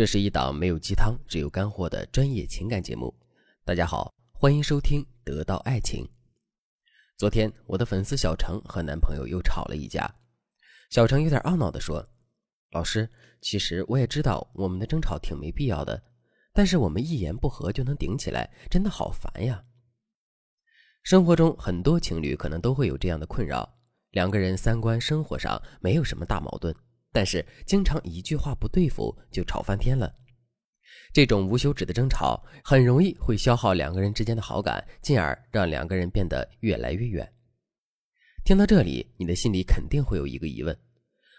这是一档没有鸡汤、只有干货的专业情感节目。大家好，欢迎收听《得到爱情》。昨天，我的粉丝小程和男朋友又吵了一架。小程有点懊恼地说：“老师，其实我也知道我们的争吵挺没必要的，但是我们一言不合就能顶起来，真的好烦呀。”生活中很多情侣可能都会有这样的困扰：两个人三观、生活上没有什么大矛盾。但是经常一句话不对付就吵翻天了，这种无休止的争吵很容易会消耗两个人之间的好感，进而让两个人变得越来越远。听到这里，你的心里肯定会有一个疑问：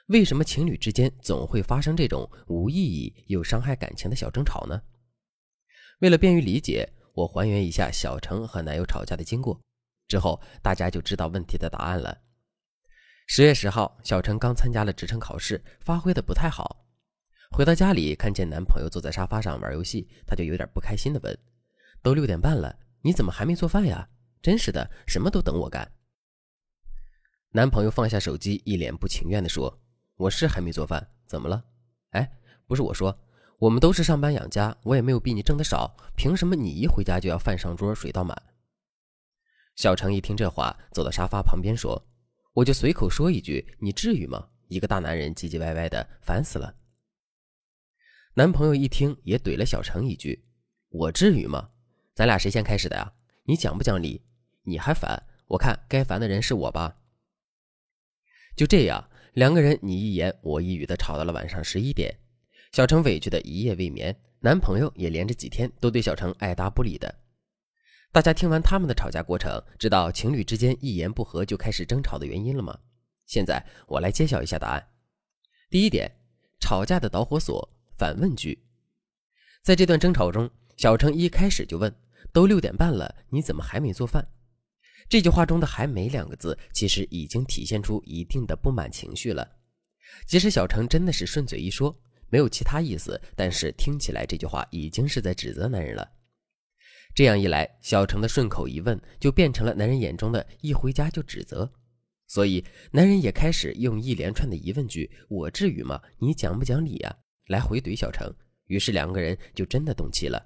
为什么情侣之间总会发生这种无意义又伤害感情的小争吵呢？为了便于理解，我还原一下小程和男友吵架的经过，之后大家就知道问题的答案了。十月十号，小陈刚参加了职称考试，发挥的不太好。回到家里，看见男朋友坐在沙发上玩游戏，她就有点不开心的问：“都六点半了，你怎么还没做饭呀？真是的，什么都等我干。”男朋友放下手机，一脸不情愿的说：“我是还没做饭，怎么了？哎，不是我说，我们都是上班养家，我也没有比你挣的少，凭什么你一回家就要饭上桌，水倒满？”小程一听这话，走到沙发旁边说。我就随口说一句：“你至于吗？一个大男人唧唧歪歪的，烦死了。”男朋友一听，也怼了小程一句：“我至于吗？咱俩谁先开始的呀？你讲不讲理？你还烦？我看该烦的人是我吧。”就这样，两个人你一言我一语的吵到了晚上十一点。小程委屈的一夜未眠，男朋友也连着几天都对小程爱答不理的。大家听完他们的吵架过程，知道情侣之间一言不合就开始争吵的原因了吗？现在我来揭晓一下答案。第一点，吵架的导火索——反问句。在这段争吵中，小程一开始就问：“都六点半了，你怎么还没做饭？”这句话中的“还没”两个字，其实已经体现出一定的不满情绪了。即使小程真的是顺嘴一说，没有其他意思，但是听起来这句话已经是在指责男人了。这样一来，小程的顺口一问就变成了男人眼中的一回家就指责，所以男人也开始用一连串的疑问句“我至于吗？你讲不讲理呀？”来回怼小程。于是两个人就真的动气了。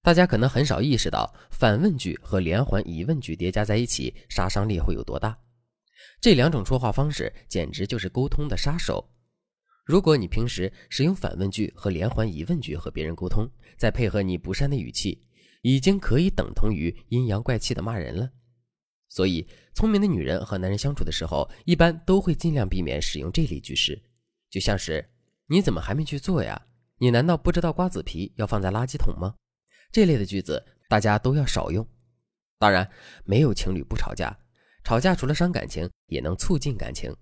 大家可能很少意识到，反问句和连环疑问句叠加在一起，杀伤力会有多大。这两种说话方式简直就是沟通的杀手。如果你平时使用反问句和连环疑问句和别人沟通，再配合你不善的语气。已经可以等同于阴阳怪气的骂人了，所以聪明的女人和男人相处的时候，一般都会尽量避免使用这类句式，就像是“你怎么还没去做呀？你难道不知道瓜子皮要放在垃圾桶吗？”这类的句子大家都要少用。当然，没有情侣不吵架，吵架除了伤感情，也能促进感情。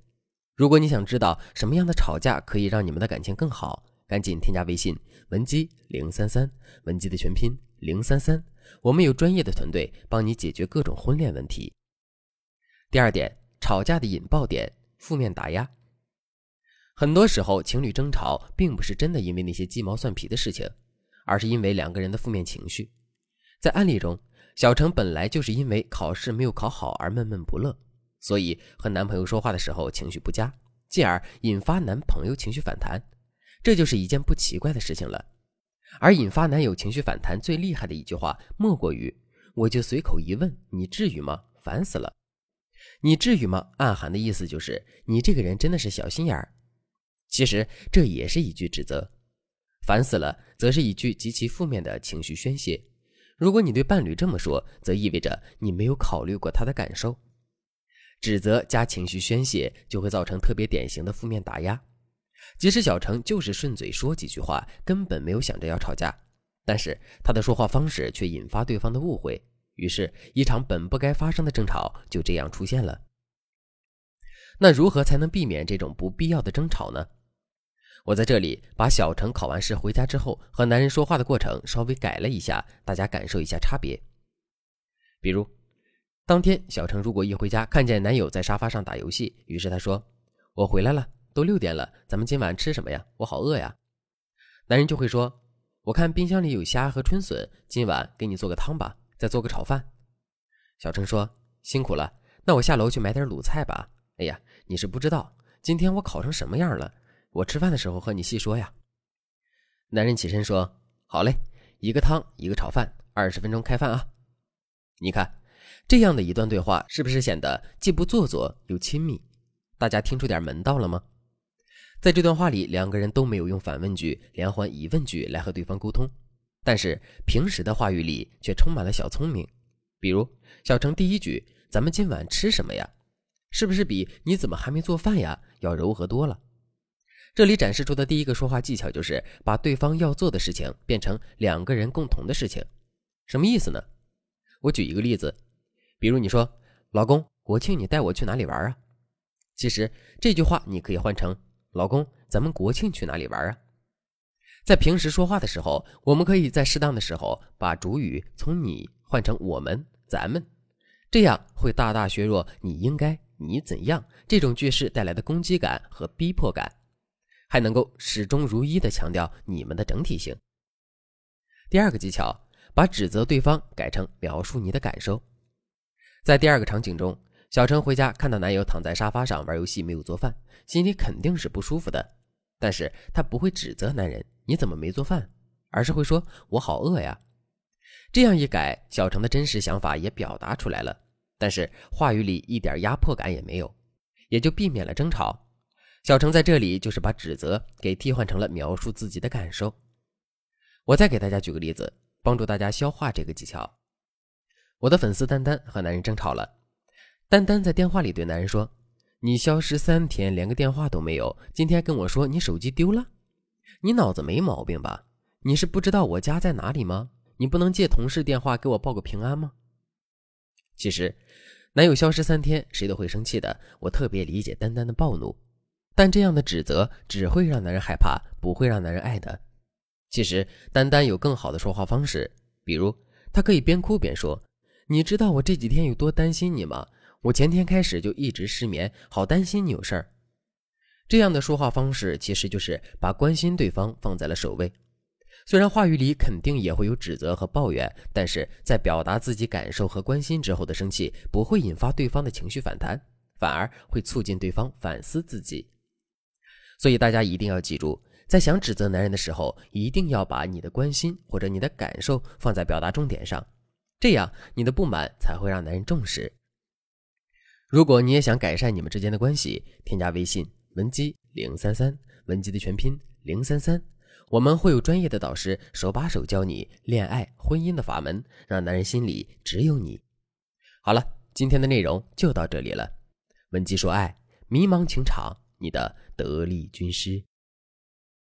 如果你想知道什么样的吵架可以让你们的感情更好，赶紧添加微信文姬零三三，文姬的全拼。零三三，我们有专业的团队帮你解决各种婚恋问题。第二点，吵架的引爆点，负面打压。很多时候，情侣争吵并不是真的因为那些鸡毛蒜皮的事情，而是因为两个人的负面情绪。在案例中，小程本来就是因为考试没有考好而闷闷不乐，所以和男朋友说话的时候情绪不佳，进而引发男朋友情绪反弹，这就是一件不奇怪的事情了。而引发男友情绪反弹最厉害的一句话，莫过于“我就随口一问，你至于吗？烦死了！你至于吗？”暗含的意思就是你这个人真的是小心眼儿。其实这也是一句指责，“烦死了”则是一句极其负面的情绪宣泄。如果你对伴侣这么说，则意味着你没有考虑过他的感受。指责加情绪宣泄，就会造成特别典型的负面打压。即使小程就是顺嘴说几句话，根本没有想着要吵架，但是他的说话方式却引发对方的误会，于是，一场本不该发生的争吵就这样出现了。那如何才能避免这种不必要的争吵呢？我在这里把小程考完试回家之后和男人说话的过程稍微改了一下，大家感受一下差别。比如，当天小程如果一回家看见男友在沙发上打游戏，于是他说：“我回来了。”都六点了，咱们今晚吃什么呀？我好饿呀！男人就会说：“我看冰箱里有虾和春笋，今晚给你做个汤吧，再做个炒饭。”小陈说：“辛苦了，那我下楼去买点卤菜吧。”哎呀，你是不知道，今天我考成什么样了，我吃饭的时候和你细说呀。男人起身说：“好嘞，一个汤，一个炒饭，二十分钟开饭啊。”你看，这样的一段对话是不是显得既不做作又亲密？大家听出点门道了吗？在这段话里，两个人都没有用反问句、连环疑问句来和对方沟通，但是平时的话语里却充满了小聪明。比如小程第一句：“咱们今晚吃什么呀？”是不是比“你怎么还没做饭呀”要柔和多了？这里展示出的第一个说话技巧就是把对方要做的事情变成两个人共同的事情。什么意思呢？我举一个例子，比如你说：“老公，国庆你带我去哪里玩啊？”其实这句话你可以换成：“老公，咱们国庆去哪里玩啊？”在平时说话的时候，我们可以在适当的时候把主语从“你”换成“我们”“咱们”，这样会大大削弱“你应该”“你怎样”这种句式带来的攻击感和逼迫感，还能够始终如一的强调你们的整体性。第二个技巧。把指责对方改成描述你的感受。在第二个场景中，小陈回家看到男友躺在沙发上玩游戏，没有做饭，心里肯定是不舒服的。但是她不会指责男人你怎么没做饭，而是会说我好饿呀。这样一改，小陈的真实想法也表达出来了，但是话语里一点压迫感也没有，也就避免了争吵。小程在这里就是把指责给替换成了描述自己的感受。我再给大家举个例子。帮助大家消化这个技巧。我的粉丝丹丹和男人争吵了，丹丹在电话里对男人说：“你消失三天，连个电话都没有，今天跟我说你手机丢了，你脑子没毛病吧？你是不知道我家在哪里吗？你不能借同事电话给我报个平安吗？”其实，男友消失三天，谁都会生气的。我特别理解丹丹的暴怒，但这样的指责只会让男人害怕，不会让男人爱的。其实，丹丹有更好的说话方式，比如，她可以边哭边说：“你知道我这几天有多担心你吗？我前天开始就一直失眠，好担心你有事儿。”这样的说话方式其实就是把关心对方放在了首位。虽然话语里肯定也会有指责和抱怨，但是在表达自己感受和关心之后的生气，不会引发对方的情绪反弹，反而会促进对方反思自己。所以大家一定要记住。在想指责男人的时候，一定要把你的关心或者你的感受放在表达重点上，这样你的不满才会让男人重视。如果你也想改善你们之间的关系，添加微信文姬零三三，文姬的全拼零三三，我们会有专业的导师手把手教你恋爱婚姻的法门，让男人心里只有你。好了，今天的内容就到这里了。文姬说爱，迷茫情场，你的得力军师。